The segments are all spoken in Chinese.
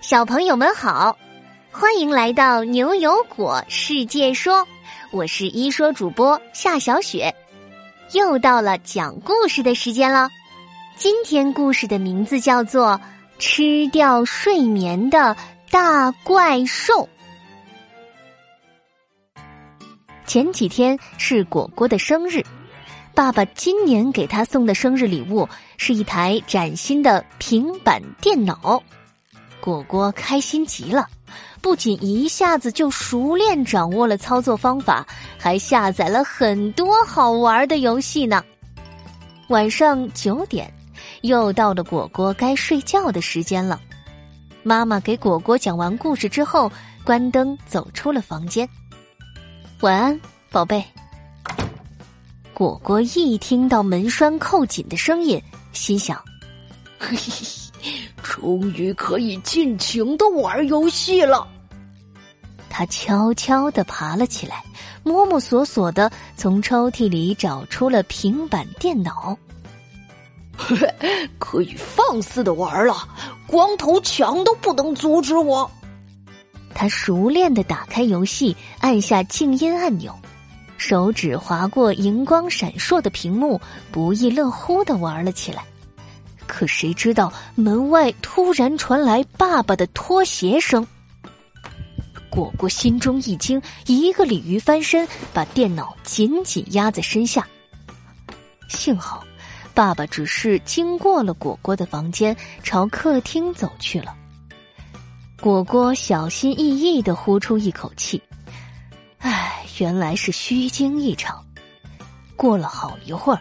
小朋友们好，欢迎来到牛油果世界说，我是一说主播夏小雪，又到了讲故事的时间了。今天故事的名字叫做《吃掉睡眠的大怪兽》。前几天是果果的生日，爸爸今年给他送的生日礼物是一台崭新的平板电脑。果果开心极了，不仅一下子就熟练掌握了操作方法，还下载了很多好玩的游戏呢。晚上九点，又到了果果该睡觉的时间了。妈妈给果果讲完故事之后，关灯走出了房间。晚安，宝贝。果果一听到门栓扣紧的声音，心想：嘿嘿嘿。终于可以尽情的玩游戏了。他悄悄的爬了起来，摸摸索索的从抽屉里找出了平板电脑。可以放肆的玩了，光头强都不能阻止我。他熟练的打开游戏，按下静音按钮，手指划过荧光闪烁的屏幕，不亦乐乎的玩了起来。可谁知道门外突然传来爸爸的拖鞋声，果果心中一惊，一个鲤鱼翻身，把电脑紧紧压在身下。幸好，爸爸只是经过了果果的房间，朝客厅走去了。果果小心翼翼的呼出一口气，唉，原来是虚惊一场。过了好一会儿。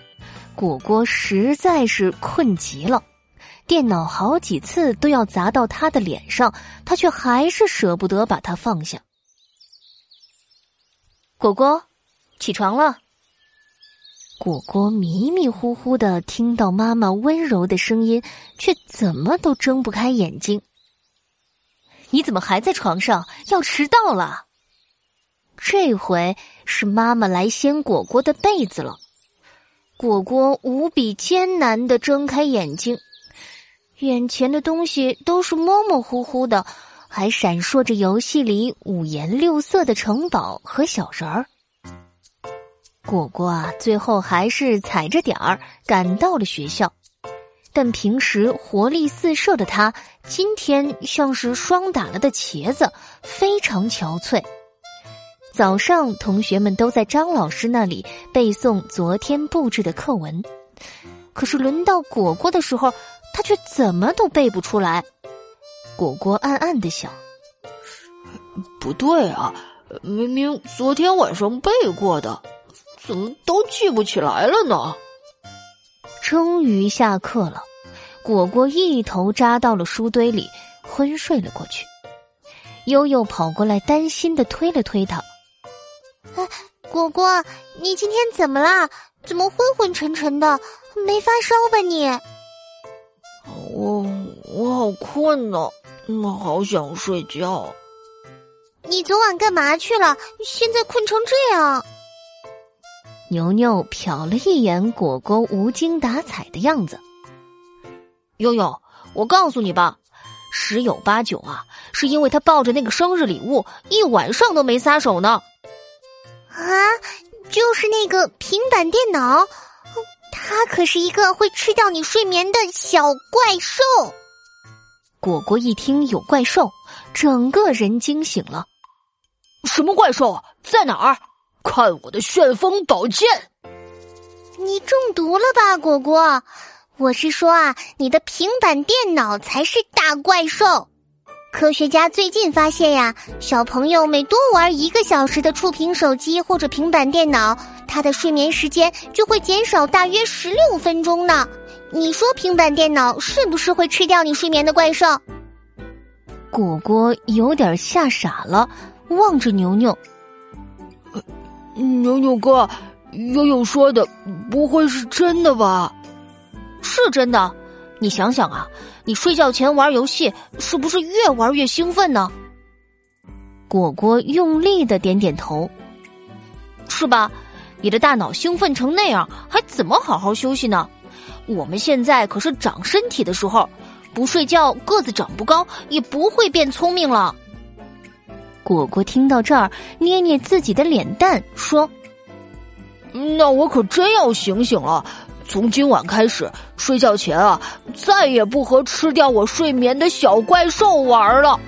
果果实在是困极了，电脑好几次都要砸到他的脸上，他却还是舍不得把它放下。果果，起床了。果果迷迷糊糊的听到妈妈温柔的声音，却怎么都睁不开眼睛。你怎么还在床上？要迟到了。这回是妈妈来掀果果的被子了。果果无比艰难的睁开眼睛，眼前的东西都是模模糊糊的，还闪烁着游戏里五颜六色的城堡和小人儿。果果啊，最后还是踩着点儿赶到了学校，但平时活力四射的他，今天像是霜打了的茄子，非常憔悴。早上，同学们都在张老师那里背诵昨天布置的课文，可是轮到果果的时候，他却怎么都背不出来。果果暗暗的想：不对啊，明明昨天晚上背过的，怎么都记不起来了呢？终于下课了，果果一头扎到了书堆里，昏睡了过去。悠悠跑过来，担心的推了推他。哎，果果，你今天怎么啦？怎么昏昏沉沉的？没发烧吧你？我我好困呢，我好想睡觉。你昨晚干嘛去了？现在困成这样？牛牛瞟了一眼果果无精打采的样子。悠悠，我告诉你吧，十有八九啊，是因为他抱着那个生日礼物一晚上都没撒手呢。啊，就是那个平板电脑，它可是一个会吃掉你睡眠的小怪兽。果果一听有怪兽，整个人惊醒了。什么怪兽？在哪儿？看我的旋风宝剑！你中毒了吧，果果？我是说啊，你的平板电脑才是大怪兽。科学家最近发现呀，小朋友每多玩一个小时的触屏手机或者平板电脑，他的睡眠时间就会减少大约十六分钟呢。你说平板电脑是不是会吃掉你睡眠的怪兽？果果有点吓傻了，望着牛牛。牛牛哥，悠悠说的不会是真的吧？是真的。你想想啊，你睡觉前玩游戏，是不是越玩越兴奋呢？果果用力的点点头，是吧？你的大脑兴奋成那样，还怎么好好休息呢？我们现在可是长身体的时候，不睡觉个子长不高，也不会变聪明了。果果听到这儿，捏捏自己的脸蛋，说：“那我可真要醒醒了。从今晚开始，睡觉前啊，再也不和吃掉我睡眠的小怪兽玩了。”